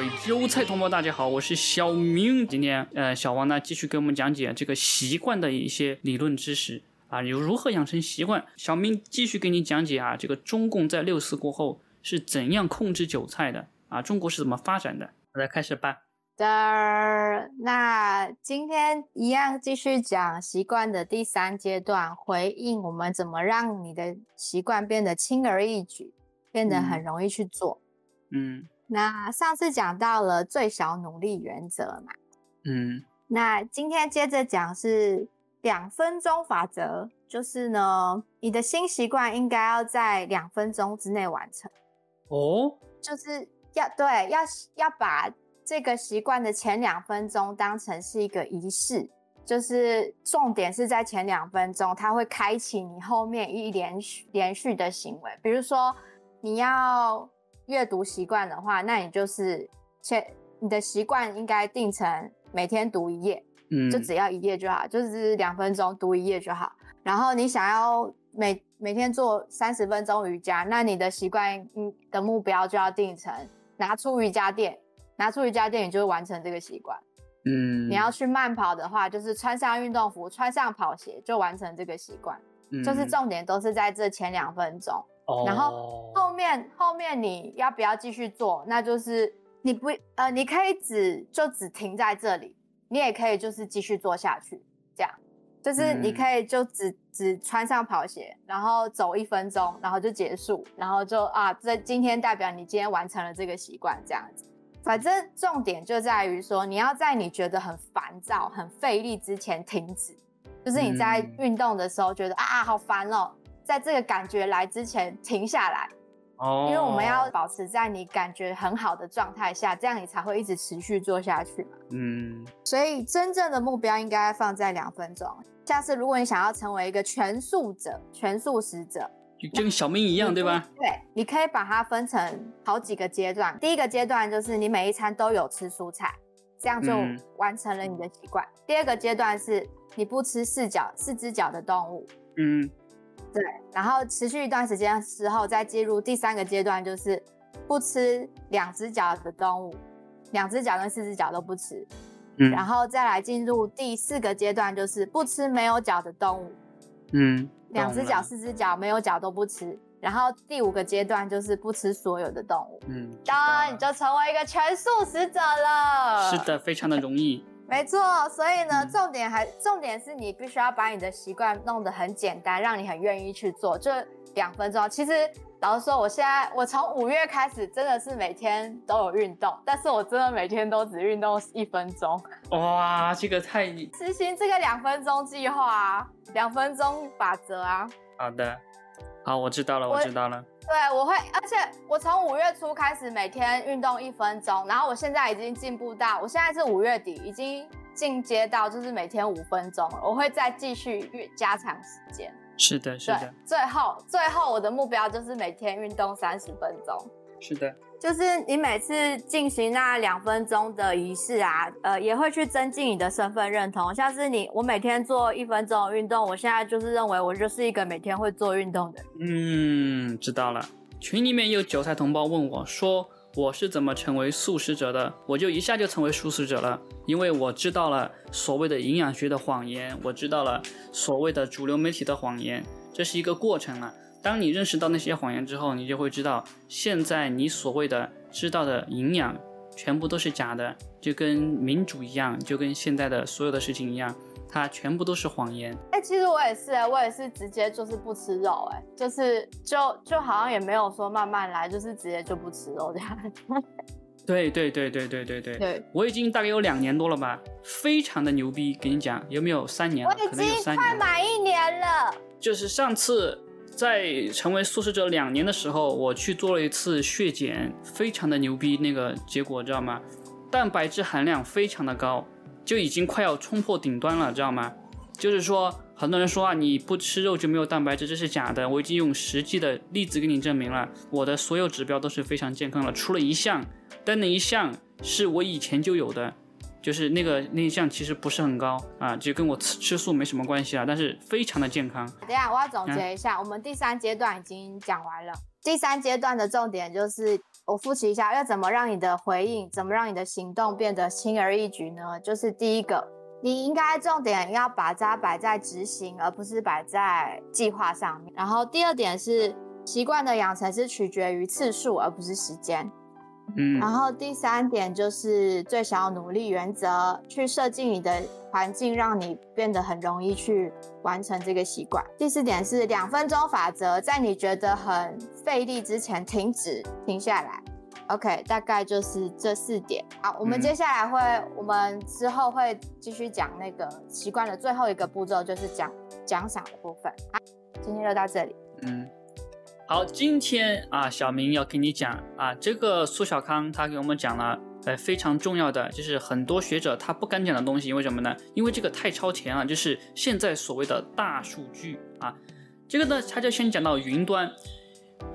位韭菜同胞，大家好，我是小明。今天，呃，小王呢继续给我们讲解这个习惯的一些理论知识啊，有如何养成习惯。小明继续给你讲解啊，这个中共在六四过后是怎样控制韭菜的啊？中国是怎么发展的？来开始吧。的，那今天一样继续讲习惯的第三阶段，回应我们怎么让你的习惯变得轻而易举，变得很容易去做。嗯。那上次讲到了最小努力原则嘛，嗯，那今天接着讲是两分钟法则，就是呢，你的新习惯应该要在两分钟之内完成。哦，就是要对，要要把这个习惯的前两分钟当成是一个仪式，就是重点是在前两分钟，它会开启你后面一连续连续的行为，比如说你要。阅读习惯的话，那你就是先你的习惯应该定成每天读一页，嗯，就只要一页就好，就是两分钟读一页就好。然后你想要每每天做三十分钟瑜伽，那你的习惯嗯的目标就要定成拿出瑜伽垫，拿出瑜伽垫你就会完成这个习惯。嗯，你要去慢跑的话，就是穿上运动服，穿上跑鞋就完成这个习惯。就是重点都是在这前两分钟。然后后面后面你要不要继续做？那就是你不呃，你可以只就只停在这里，你也可以就是继续做下去，这样就是你可以就只只穿上跑鞋，然后走一分钟，然后就结束，然后就啊，这今天代表你今天完成了这个习惯，这样子。反正重点就在于说，你要在你觉得很烦躁、很费力之前停止，就是你在运动的时候觉得啊好烦哦。在这个感觉来之前停下来，哦，因为我们要保持在你感觉很好的状态下，这样你才会一直持续做下去嘛。嗯，所以真正的目标应该放在两分钟。下次如果你想要成为一个全素者、全素食者，就跟小明一样，对吧？对，你可以把它分成好几个阶段。第一个阶段就是你每一餐都有吃蔬菜，这样就完成了你的习惯。第二个阶段是你不吃四脚、四只脚的动物，嗯。对，然后持续一段时间之后，再进入第三个阶段，就是不吃两只脚的动物，两只脚跟四只脚都不吃。嗯，然后再来进入第四个阶段，就是不吃没有脚的动物。嗯，两只脚、四只脚没有脚都不吃。然后第五个阶段就是不吃所有的动物。嗯，当然你就成为一个全素食者了。是的，非常的容易。没错，所以呢，重点还重点是你必须要把你的习惯弄得很简单，让你很愿意去做，就两分钟。其实老实说，我现在我从五月开始真的是每天都有运动，但是我真的每天都只运动一分钟。哇，这个太执行这个两分钟计划啊，两分钟法则啊。好的，好，我知道了，我知道了。对，我会，而且我从五月初开始每天运动一分钟，然后我现在已经进步到，我现在是五月底已经进阶到就是每天五分钟了，我会再继续越加长时间。是的，是的。最后，最后我的目标就是每天运动三十分钟。是的。就是你每次进行那两分钟的仪式啊，呃，也会去增进你的身份认同。像是你，我每天做一分钟的运动，我现在就是认为我就是一个每天会做运动的人。嗯，知道了。群里面有韭菜同胞问我说，我是怎么成为素食者的？我就一下就成为素食者了，因为我知道了所谓的营养学的谎言，我知道了所谓的主流媒体的谎言，这是一个过程了。当你认识到那些谎言之后，你就会知道，现在你所谓的知道的营养，全部都是假的，就跟民主一样，就跟现在的所有的事情一样，它全部都是谎言。哎，其实我也是哎，我也是直接就是不吃肉，哎，就是就就好像也没有说慢慢来，就是直接就不吃肉这样。对对对对对对对。对，我已经大概有两年多了吧，非常的牛逼，给你讲，有没有三年？我已经快满一年了。就是上次。在成为素食者两年的时候，我去做了一次血检，非常的牛逼，那个结果知道吗？蛋白质含量非常的高，就已经快要冲破顶端了，知道吗？就是说，很多人说啊，你不吃肉就没有蛋白质，这是假的。我已经用实际的例子给你证明了，我的所有指标都是非常健康的，除了一项，但那一项是我以前就有的，就是那个那一项其实不是很高啊，就跟我吃吃素没什么关系啊，但是非常的健康。等下我要总结一下，我们第三阶段已经讲完了。第三阶段的重点就是我复习一下，要怎么让你的回应，怎么让你的行动变得轻而易举呢？就是第一个，你应该重点要把它摆在执行，而不是摆在计划上面。然后第二点是习惯的养成是取决于次数，而不是时间。嗯，然后第三点就是最小努力原则，去设计你的环境，让你变得很容易去完成这个习惯。第四点是两分钟法则，在你觉得很费力之前停止，停下来。OK，大概就是这四点。好，我们接下来会，我们之后会继续讲那个习惯的最后一个步骤，就是讲奖赏的部分。好，今天就到这里。嗯。好，今天啊，小明要跟你讲啊，这个苏小康他给我们讲了，呃，非常重要的，就是很多学者他不敢讲的东西，为什么呢？因为这个太超前了，就是现在所谓的大数据啊，这个呢，他就先讲到云端。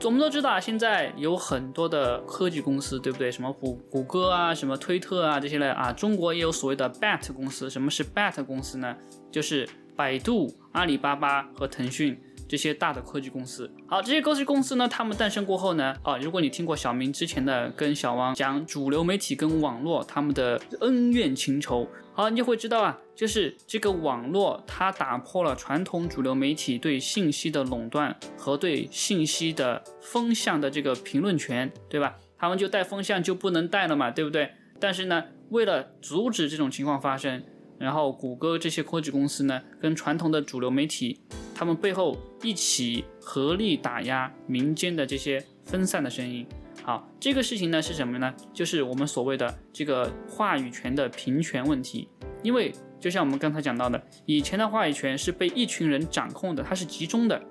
我们都知道啊，现在有很多的科技公司，对不对？什么谷谷歌啊，什么推特啊这些嘞啊，中国也有所谓的 BAT 公司。什么是 BAT 公司呢？就是百度、阿里巴巴和腾讯。这些大的科技公司，好，这些科技公司呢，他们诞生过后呢，啊，如果你听过小明之前的跟小王讲主流媒体跟网络他们的恩怨情仇，好，你就会知道啊，就是这个网络它打破了传统主流媒体对信息的垄断和对信息的风向的这个评论权，对吧？他们就带风向就不能带了嘛，对不对？但是呢，为了阻止这种情况发生。然后，谷歌这些科技公司呢，跟传统的主流媒体，他们背后一起合力打压民间的这些分散的声音。好，这个事情呢是什么呢？就是我们所谓的这个话语权的平权问题。因为就像我们刚才讲到的，以前的话语权是被一群人掌控的，它是集中的。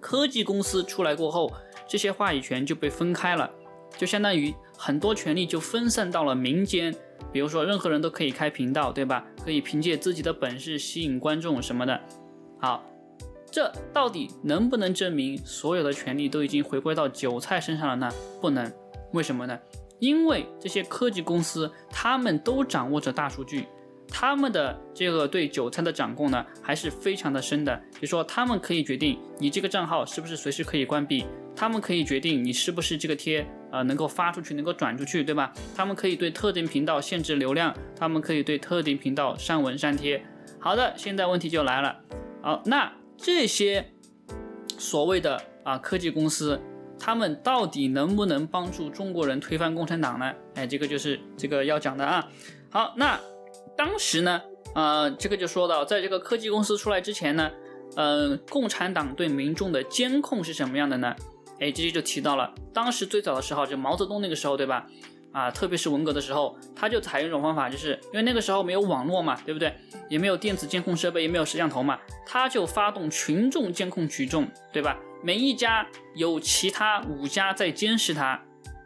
科技公司出来过后，这些话语权就被分开了，就相当于很多权力就分散到了民间。比如说，任何人都可以开频道，对吧？可以凭借自己的本事吸引观众什么的。好，这到底能不能证明所有的权利都已经回归到韭菜身上了呢？不能。为什么呢？因为这些科技公司，他们都掌握着大数据。他们的这个对韭菜的掌控呢，还是非常的深的。比如说，他们可以决定你这个账号是不是随时可以关闭，他们可以决定你是不是这个贴呃能够发出去，能够转出去，对吧？他们可以对特定频道限制流量，他们可以对特定频道删文删帖。好的，现在问题就来了。好，那这些所谓的啊科技公司，他们到底能不能帮助中国人推翻共产党呢？哎，这个就是这个要讲的啊。好，那。当时呢，呃，这个就说到，在这个科技公司出来之前呢，呃，共产党对民众的监控是什么样的呢？哎，这就提到了，当时最早的时候，就毛泽东那个时候，对吧？啊，特别是文革的时候，他就采用一种方法，就是因为那个时候没有网络嘛，对不对？也没有电子监控设备，也没有摄像头嘛，他就发动群众监控举众，对吧？每一家有其他五家在监视他。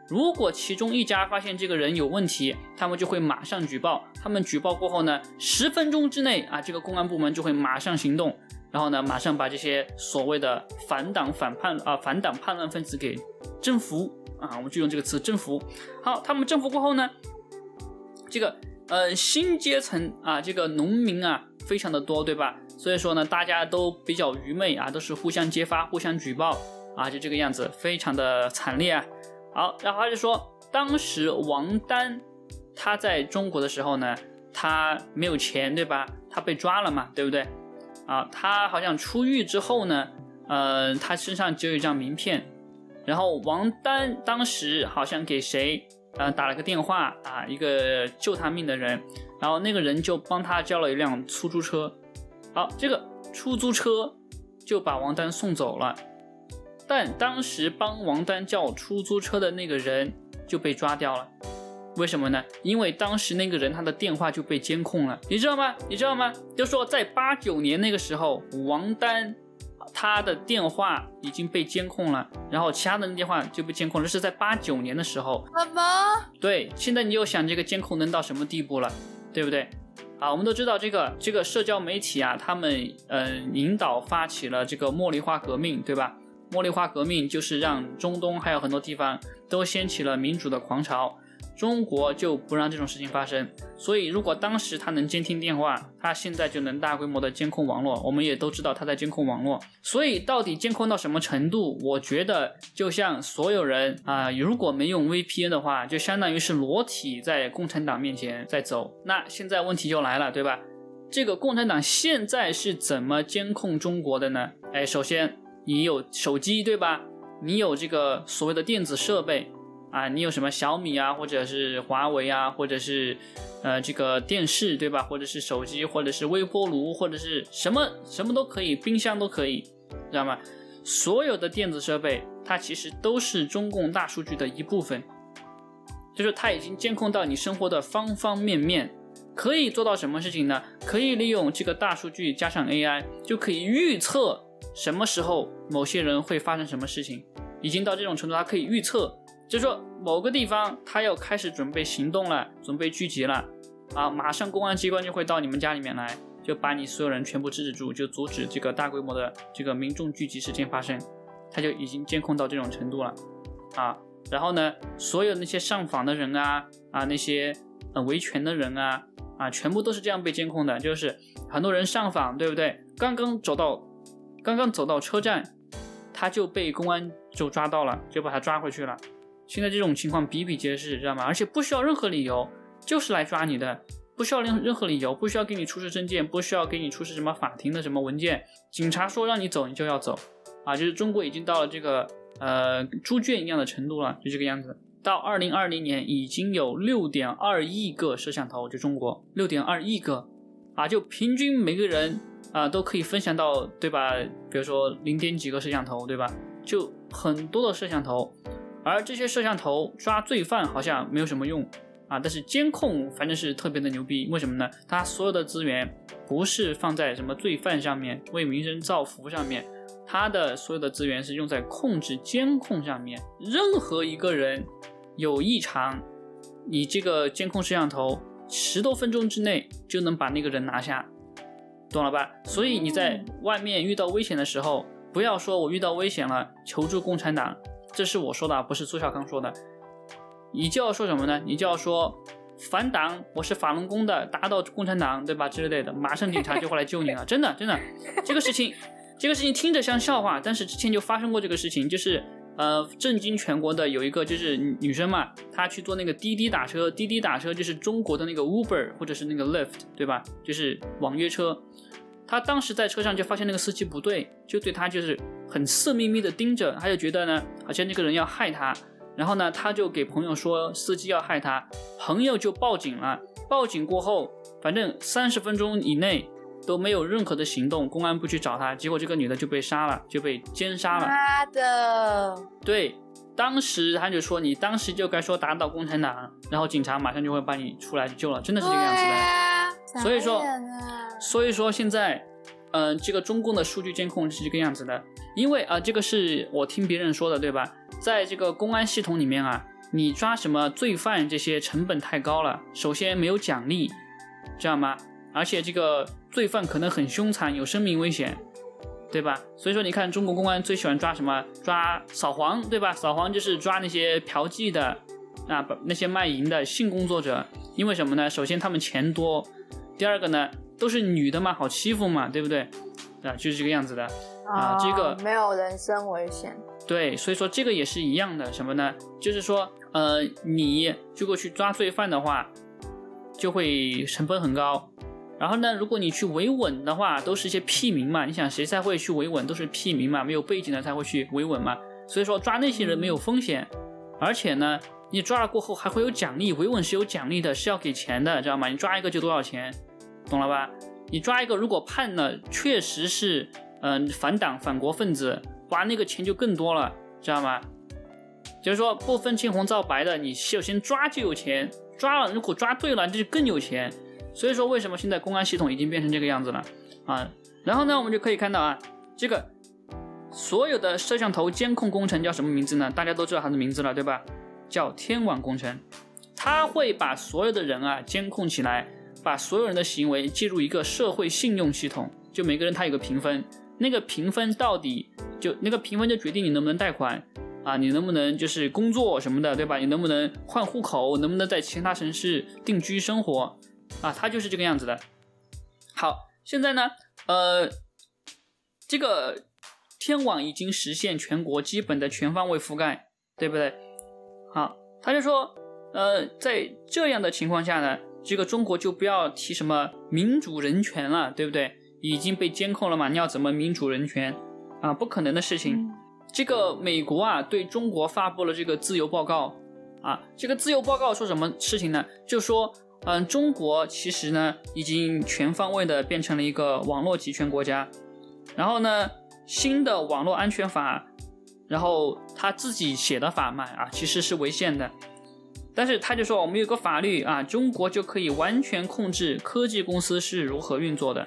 如果其中一家发现这个人有问题，他们就会马上举报。他们举报过后呢，十分钟之内啊，这个公安部门就会马上行动，然后呢，马上把这些所谓的反党反叛啊反党叛乱分子给征服啊，我们就用这个词征服。好，他们征服过后呢，这个呃新阶层啊，这个农民啊，非常的多，对吧？所以说呢，大家都比较愚昧啊，都是互相揭发、互相举报啊，就这个样子，非常的惨烈啊。好，然后他就说，当时王丹他在中国的时候呢，他没有钱，对吧？他被抓了嘛，对不对？啊，他好像出狱之后呢，呃，他身上只有一张名片，然后王丹当时好像给谁，呃，打了个电话啊，一个救他命的人，然后那个人就帮他叫了一辆出租车，好，这个出租车就把王丹送走了。但当时帮王丹叫出租车的那个人就被抓掉了，为什么呢？因为当时那个人他的电话就被监控了，你知道吗？你知道吗？就说在八九年那个时候，王丹他的电话已经被监控了，然后其他的电话就被监控了，这是在八九年的时候。什么？对，现在你又想这个监控能到什么地步了，对不对？啊，我们都知道这个这个社交媒体啊，他们嗯引导发起了这个茉莉花革命，对吧？茉莉花革命就是让中东还有很多地方都掀起了民主的狂潮，中国就不让这种事情发生。所以，如果当时他能监听电话，他现在就能大规模的监控网络。我们也都知道他在监控网络。所以，到底监控到什么程度？我觉得，就像所有人啊，如果没用 VPN 的话，就相当于是裸体在共产党面前在走。那现在问题就来了，对吧？这个共产党现在是怎么监控中国的呢？哎，首先你有手机，对吧？你有这个所谓的电子设备。啊，你有什么小米啊，或者是华为啊，或者是呃这个电视对吧？或者是手机，或者是微波炉，或者是什么什么都可以，冰箱都可以，知道吗？所有的电子设备，它其实都是中共大数据的一部分，就是它已经监控到你生活的方方面面，可以做到什么事情呢？可以利用这个大数据加上 AI，就可以预测什么时候某些人会发生什么事情，已经到这种程度，它可以预测。就说，某个地方他要开始准备行动了，准备聚集了，啊，马上公安机关就会到你们家里面来，就把你所有人全部制止住，就阻止这个大规模的这个民众聚集事件发生，他就已经监控到这种程度了，啊，然后呢，所有那些上访的人啊，啊，那些呃维权的人啊，啊，全部都是这样被监控的，就是很多人上访，对不对？刚刚走到，刚刚走到车站，他就被公安就抓到了，就把他抓回去了。现在这种情况比比皆是，知道吗？而且不需要任何理由，就是来抓你的，不需要任任何理由，不需要给你出示证件，不需要给你出示什么法庭的什么文件，警察说让你走，你就要走，啊，就是中国已经到了这个呃猪圈一样的程度了，就这个样子。到二零二零年已经有六点二亿个摄像头，就中国六点二亿个，啊，就平均每个人啊都可以分享到，对吧？比如说零点几个摄像头，对吧？就很多的摄像头。而这些摄像头抓罪犯好像没有什么用啊，但是监控反正是特别的牛逼。为什么呢？它所有的资源不是放在什么罪犯上面、为民生造福上面，它的所有的资源是用在控制监控上面。任何一个人有异常，你这个监控摄像头十多分钟之内就能把那个人拿下，懂了吧？所以你在外面遇到危险的时候，不要说我遇到危险了，求助共产党。这是我说的，不是苏小康说的。你就要说什么呢？你就要说反党，我是法轮功的，打倒共产党，对吧？之类的，马上警察就会来救你了。真的，真的，这个事情，这个事情听着像笑话，但是之前就发生过这个事情，就是呃，震惊全国的有一个就是女生嘛，她去坐那个滴滴打车，滴滴打车就是中国的那个 Uber 或者是那个 Lyft，对吧？就是网约车。她当时在车上就发现那个司机不对，就对他就是。很色眯眯的盯着，他就觉得呢，好像那个人要害他，然后呢，他就给朋友说司机要害他，朋友就报警了。报警过后，反正三十分钟以内都没有任何的行动，公安不去找他，结果这个女的就被杀了，就被奸杀了。妈的！对，当时他就说你当时就该说打倒共产党，然后警察马上就会把你出来救了，真的是这个样子的。所以说，所以说现在。嗯，这个中共的数据监控是这个样子的，因为啊，这个是我听别人说的，对吧？在这个公安系统里面啊，你抓什么罪犯这些成本太高了，首先没有奖励，知道吗？而且这个罪犯可能很凶残，有生命危险，对吧？所以说，你看中国公安最喜欢抓什么？抓扫黄，对吧？扫黄就是抓那些嫖妓的啊，那些卖淫的性工作者，因为什么呢？首先他们钱多，第二个呢？都是女的嘛，好欺负嘛，对不对？啊，就是这个样子的啊。这个没有人身危险。对，所以说这个也是一样的，什么呢？就是说，呃，你如果去抓罪犯的话，就会成本很高。然后呢，如果你去维稳的话，都是一些屁民嘛。你想谁才会去维稳？都是屁民嘛，没有背景的才会去维稳嘛。所以说抓那些人没有风险，而且呢，你抓了过后还会有奖励，维稳是有奖励的，是要给钱的，知道吗？你抓一个就多少钱？懂了吧？你抓一个，如果判了，确实是，嗯，反党反国分子，哇，那个钱就更多了，知道吗？就是说不分青红皂白的，你首先抓就有钱，抓了，如果抓对了，这就更有钱。所以说，为什么现在公安系统已经变成这个样子了啊？然后呢，我们就可以看到啊，这个所有的摄像头监控工程叫什么名字呢？大家都知道它的名字了，对吧？叫天网工程，它会把所有的人啊监控起来。把所有人的行为记入一个社会信用系统，就每个人他有个评分，那个评分到底就那个评分就决定你能不能贷款啊，你能不能就是工作什么的，对吧？你能不能换户口？能不能在其他城市定居生活？啊，他就是这个样子的。好，现在呢，呃，这个天网已经实现全国基本的全方位覆盖，对不对？好，他就说，呃，在这样的情况下呢，这个中国就不要提什么民主人权了，对不对？已经被监控了嘛，你要怎么民主人权？啊，不可能的事情。这个美国啊，对中国发布了这个自由报告啊。这个自由报告说什么事情呢？就说，嗯，中国其实呢，已经全方位的变成了一个网络集权国家。然后呢，新的网络安全法，然后他自己写的法嘛啊，其实是违宪的。但是他就说，我们有个法律啊，中国就可以完全控制科技公司是如何运作的。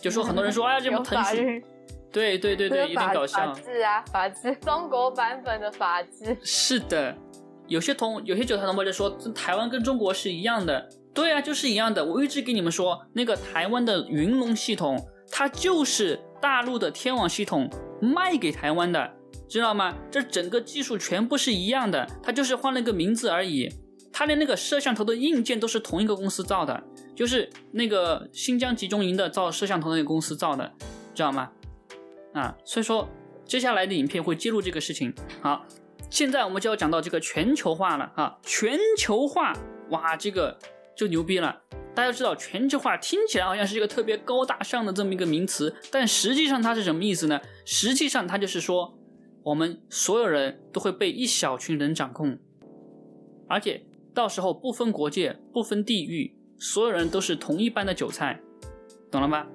就说很多人说，哎呀，这么腾讯。对对对对，有点搞笑。法治啊，法治，中国版本的法治。是的，有些同有些韭菜同胞就说，台湾跟中国是一样的。对啊，就是一样的。我一直给你们说，那个台湾的云龙系统，它就是大陆的天网系统卖给台湾的，知道吗？这整个技术全部是一样的，它就是换了个名字而已。它连那个摄像头的硬件都是同一个公司造的，就是那个新疆集中营的造摄像头那个公司造的，知道吗？啊，所以说接下来的影片会揭露这个事情。好，现在我们就要讲到这个全球化了啊！全球化，哇，这个就牛逼了。大家知道，全球化听起来好像是一个特别高大上的这么一个名词，但实际上它是什么意思呢？实际上它就是说，我们所有人都会被一小群人掌控，而且到时候不分国界、不分地域，所有人都是同一班的韭菜，懂了吗？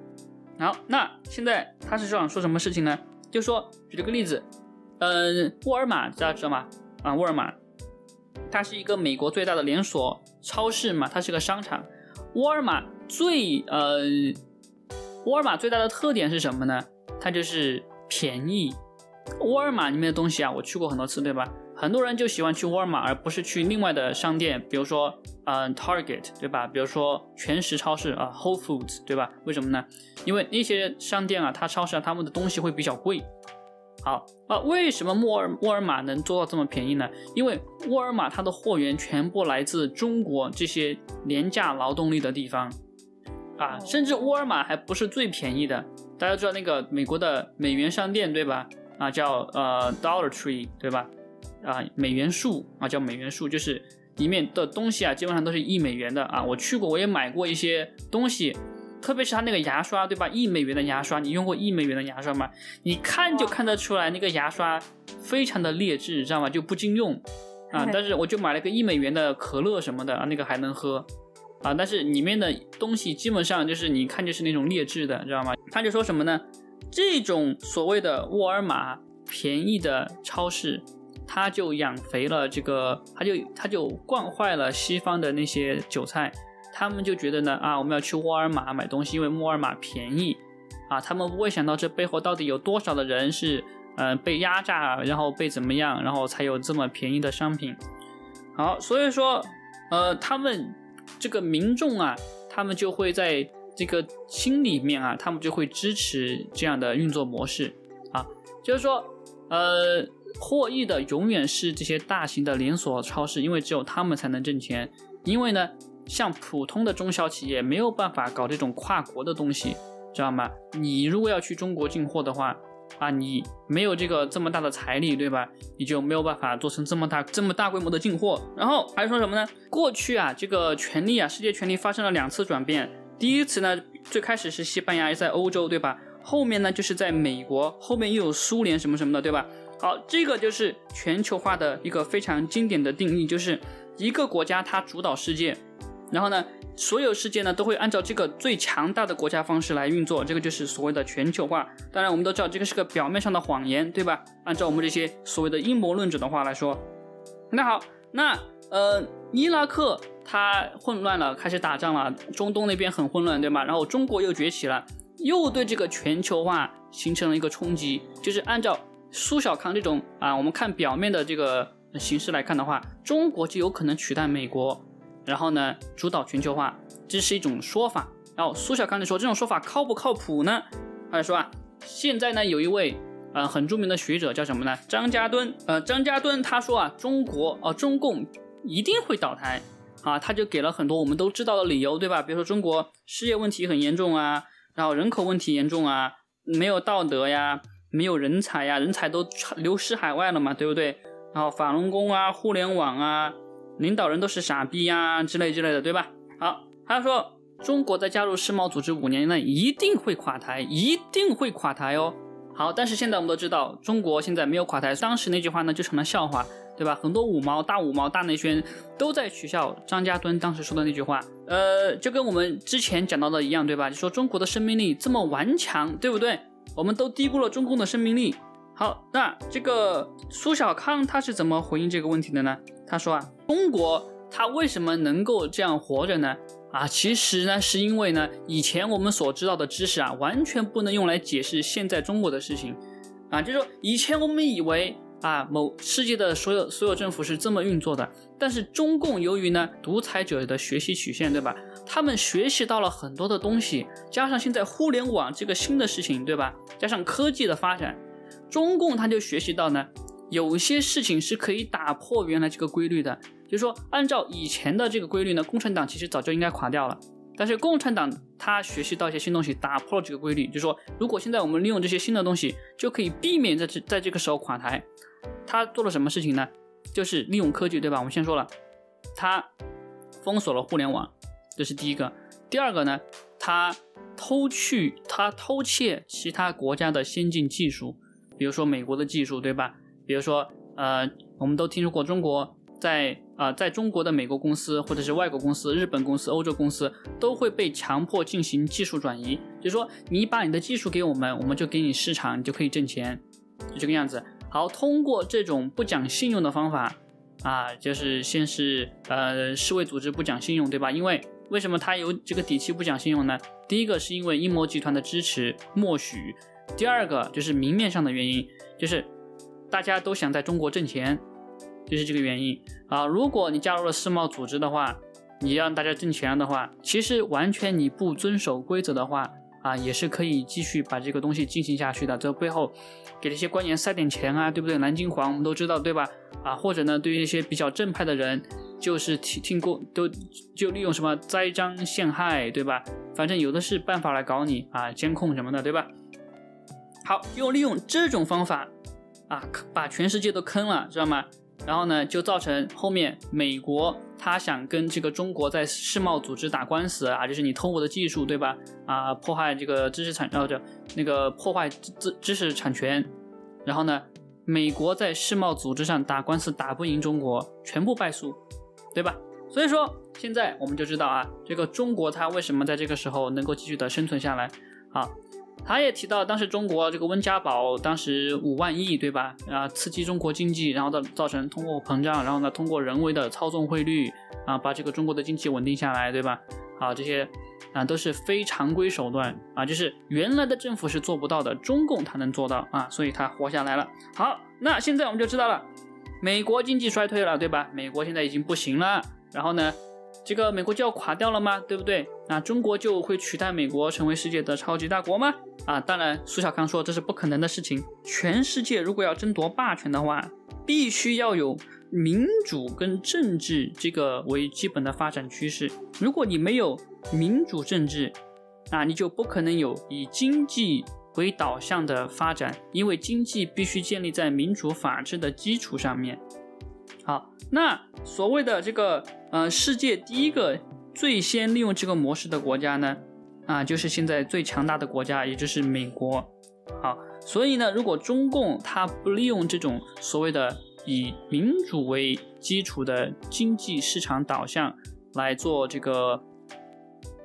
好，那现在他是想说什么事情呢？就说举了个例子，嗯，沃尔玛大家知道吗？啊，沃尔玛，它是一个美国最大的连锁超市嘛，它是个商场。沃尔玛最呃，沃尔玛最大的特点是什么呢？它就是便宜。沃尔玛里面的东西啊，我去过很多次，对吧？很多人就喜欢去沃尔玛，而不是去另外的商店，比如说，嗯，Target，对吧？比如说全食超市啊，Whole Foods，对吧？为什么呢？因为那些商店啊，它超市啊，他们的东西会比较贵。好啊，为什么沃尔沃尔玛能做到这么便宜呢？因为沃尔玛它的货源全部来自中国这些廉价劳动力的地方啊，甚至沃尔玛还不是最便宜的。大家知道那个美国的美元商店，对吧？啊，叫呃 Dollar Tree，对吧？啊，美元树啊，叫美元树，就是里面的东西啊，基本上都是一美元的啊。我去过，我也买过一些东西，特别是它那个牙刷，对吧？一美元的牙刷，你用过一美元的牙刷吗？你看就看得出来，那个牙刷非常的劣质，知道吗？就不经用啊。但是我就买了个一美元的可乐什么的啊，那个还能喝啊。但是里面的东西基本上就是你看就是那种劣质的，知道吗？他就说什么呢？这种所谓的沃尔玛便宜的超市。他就养肥了这个，他就他就惯坏了西方的那些韭菜，他们就觉得呢啊，我们要去沃尔玛买东西，因为沃尔玛便宜啊，他们不会想到这背后到底有多少的人是嗯被压榨，然后被怎么样，然后才有这么便宜的商品。好，所以说呃，他们这个民众啊，他们就会在这个心里面啊，他们就会支持这样的运作模式啊，就是说呃。获益的永远是这些大型的连锁超市，因为只有他们才能挣钱。因为呢，像普通的中小企业没有办法搞这种跨国的东西，知道吗？你如果要去中国进货的话，啊，你没有这个这么大的财力，对吧？你就没有办法做成这么大这么大规模的进货。然后还说什么呢？过去啊，这个权力啊，世界权力发生了两次转变。第一次呢，最开始是西班牙在欧洲，对吧？后面呢，就是在美国，后面又有苏联什么什么的，对吧？好，这个就是全球化的一个非常经典的定义，就是一个国家它主导世界，然后呢，所有世界呢都会按照这个最强大的国家方式来运作，这个就是所谓的全球化。当然，我们都知道这个是个表面上的谎言，对吧？按照我们这些所谓的阴谋论者的话来说，那好，那呃，伊拉克它混乱了，开始打仗了，中东那边很混乱，对吗？然后中国又崛起了，又对这个全球化形成了一个冲击，就是按照。苏小康这种啊，我们看表面的这个形式来看的话，中国就有可能取代美国，然后呢主导全球化，这是一种说法。然后苏小康就说这种说法靠不靠谱呢？他就说啊，现在呢有一位呃很著名的学者叫什么呢？张家敦。呃，张家敦他说啊，中国哦中共一定会倒台啊，他就给了很多我们都知道的理由，对吧？比如说中国失业问题很严重啊，然后人口问题严重啊，没有道德呀，没有人才呀，人才都流失海外了嘛，对不对？然后法轮功啊，互联网啊，领导人都是傻逼呀之类之类的，对吧？好，他说。中国在加入世贸组织五年内一定会垮台，一定会垮台哦。好，但是现在我们都知道，中国现在没有垮台。当时那句话呢就成了笑话，对吧？很多五毛、大五毛、大内宣都在取笑张家墩当时说的那句话。呃，就跟我们之前讲到的一样，对吧？就说中国的生命力这么顽强，对不对？我们都低估了中共的生命力。好，那这个苏小康他是怎么回应这个问题的呢？他说啊，中国他为什么能够这样活着呢？啊，其实呢，是因为呢，以前我们所知道的知识啊，完全不能用来解释现在中国的事情，啊，就是说以前我们以为啊，某世界的所有所有政府是这么运作的，但是中共由于呢独裁者的学习曲线，对吧？他们学习到了很多的东西，加上现在互联网这个新的事情，对吧？加上科技的发展，中共他就学习到呢，有些事情是可以打破原来这个规律的。就是说，按照以前的这个规律呢，共产党其实早就应该垮掉了。但是共产党他学习到一些新东西，打破了这个规律。就是说，如果现在我们利用这些新的东西，就可以避免在这在这个时候垮台。他做了什么事情呢？就是利用科技，对吧？我们先说了，他封锁了互联网，这是第一个。第二个呢，他偷去他偷窃其他国家的先进技术，比如说美国的技术，对吧？比如说，呃，我们都听说过中国。在啊，在中国的美国公司或者是外国公司、日本公司、欧洲公司都会被强迫进行技术转移，就是说你把你的技术给我们，我们就给你市场，你就可以挣钱，就这个样子。好，通过这种不讲信用的方法啊，就是先是呃世卫组织不讲信用，对吧？因为为什么他有这个底气不讲信用呢？第一个是因为阴谋集团的支持默许，第二个就是明面上的原因，就是大家都想在中国挣钱。就是这个原因啊！如果你加入了世贸组织的话，你让大家挣钱的话，其实完全你不遵守规则的话啊，也是可以继续把这个东西进行下去的。这背后给这些官员塞点钱啊，对不对？南京黄我们都知道，对吧？啊，或者呢，对于一些比较正派的人，就是听听过都就利用什么栽赃陷害，对吧？反正有的是办法来搞你啊，监控什么的，对吧？好，用利用这种方法啊，把全世界都坑了，知道吗？然后呢，就造成后面美国他想跟这个中国在世贸组织打官司啊，就是你偷我的技术，对吧？啊，破坏这个知识产，呃，就那个破坏知知识产权。然后呢，美国在世贸组织上打官司打不赢中国，全部败诉，对吧？所以说现在我们就知道啊，这个中国它为什么在这个时候能够继续的生存下来，啊。他也提到，当时中国这个温家宝当时五万亿，对吧？啊，刺激中国经济，然后造造成通货膨胀，然后呢，通过人为的操纵汇率，啊，把这个中国的经济稳定下来，对吧？啊，这些啊都是非常规手段啊，就是原来的政府是做不到的，中共他能做到啊，所以他活下来了。好，那现在我们就知道了，美国经济衰退了，对吧？美国现在已经不行了，然后呢？这个美国就要垮掉了吗？对不对？那中国就会取代美国成为世界的超级大国吗？啊，当然，苏小康说这是不可能的事情。全世界如果要争夺霸权的话，必须要有民主跟政治这个为基本的发展趋势。如果你没有民主政治，那你就不可能有以经济为导向的发展，因为经济必须建立在民主法治的基础上面。好，那所谓的这个。呃，世界第一个最先利用这个模式的国家呢，啊，就是现在最强大的国家，也就是美国。好，所以呢，如果中共它不利用这种所谓的以民主为基础的经济市场导向来做这个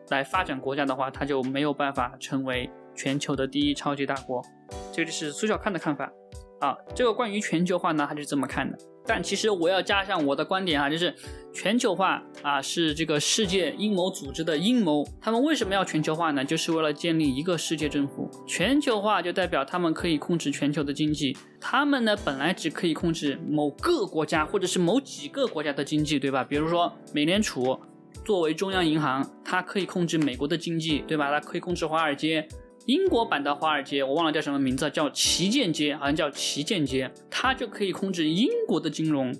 来发展国家的话，它就没有办法成为全球的第一超级大国。这就是苏小康的看法。啊，这个关于全球化呢，他是这么看的。但其实我要加上我的观点啊，就是全球化啊是这个世界阴谋组织的阴谋。他们为什么要全球化呢？就是为了建立一个世界政府。全球化就代表他们可以控制全球的经济。他们呢本来只可以控制某个国家或者是某几个国家的经济，对吧？比如说美联储作为中央银行，它可以控制美国的经济，对吧？它可以控制华尔街。英国版的华尔街，我忘了叫什么名字，叫旗舰街，好像叫旗舰街，它就可以控制英国的金融。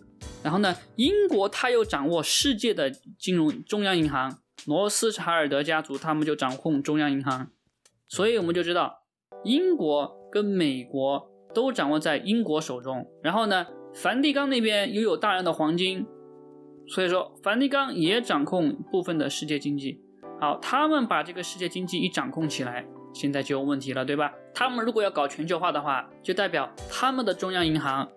然后呢，英国它又掌握世界的金融中央银行，罗斯柴尔德家族他们就掌控中央银行。所以我们就知道，英国跟美国都掌握在英国手中。然后呢，梵蒂冈那边又有大量的黄金，所以说梵蒂冈也掌控部分的世界经济。好，他们把这个世界经济一掌控起来，现在就有问题了，对吧？他们如果要搞全球化的话，就代表他们的中央银行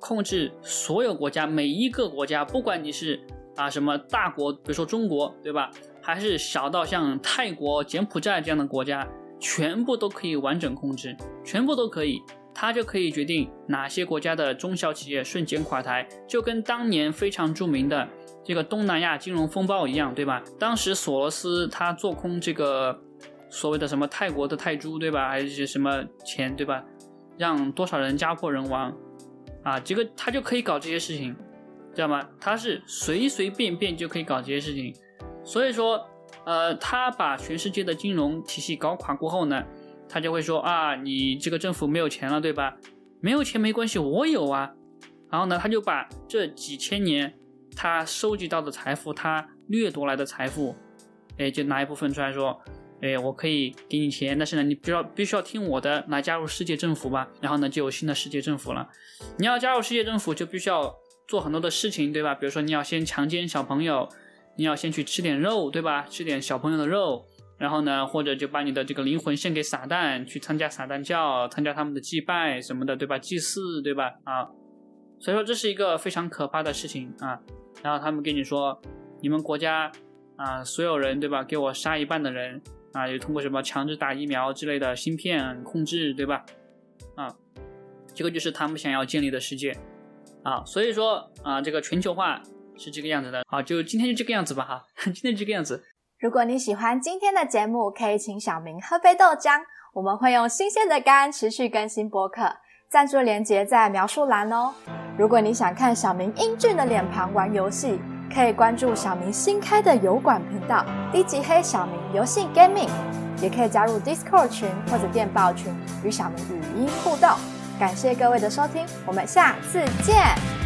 控制所有国家，每一个国家，不管你是啊什么大国，比如说中国，对吧？还是小到像泰国、柬埔寨这样的国家。全部都可以完整控制，全部都可以，他就可以决定哪些国家的中小企业瞬间垮台，就跟当年非常著名的这个东南亚金融风暴一样，对吧？当时索罗斯他做空这个所谓的什么泰国的泰铢，对吧？还是什么钱，对吧？让多少人家破人亡啊？这个他就可以搞这些事情，知道吗？他是随随便便就可以搞这些事情，所以说。呃，他把全世界的金融体系搞垮过后呢，他就会说啊，你这个政府没有钱了，对吧？没有钱没关系，我有啊。然后呢，他就把这几千年他收集到的财富，他掠夺来的财富，哎，就拿一部分出来说，哎，我可以给你钱，但是呢，你必要必须要听我的，来加入世界政府吧。然后呢，就有新的世界政府了。你要加入世界政府，就必须要做很多的事情，对吧？比如说你要先强奸小朋友。你要先去吃点肉，对吧？吃点小朋友的肉，然后呢，或者就把你的这个灵魂献给撒旦，去参加撒旦教，参加他们的祭拜什么的，对吧？祭祀，对吧？啊，所以说这是一个非常可怕的事情啊。然后他们跟你说，你们国家啊，所有人，对吧？给我杀一半的人啊，又通过什么强制打疫苗之类的芯片控制，对吧？啊，这个就是他们想要建立的世界啊。所以说啊，这个全球化。是这个样子的，好，就今天就这个样子吧，哈，今天这个样子。如果你喜欢今天的节目，可以请小明喝杯豆浆，我们会用新鲜的肝持续更新播客，赞助连接在描述栏哦。如果你想看小明英俊的脸庞玩游戏，可以关注小明新开的油管频道低级黑小明游戏 Gaming，也可以加入 Discord 群或者电报群与小明语音互动。感谢各位的收听，我们下次见。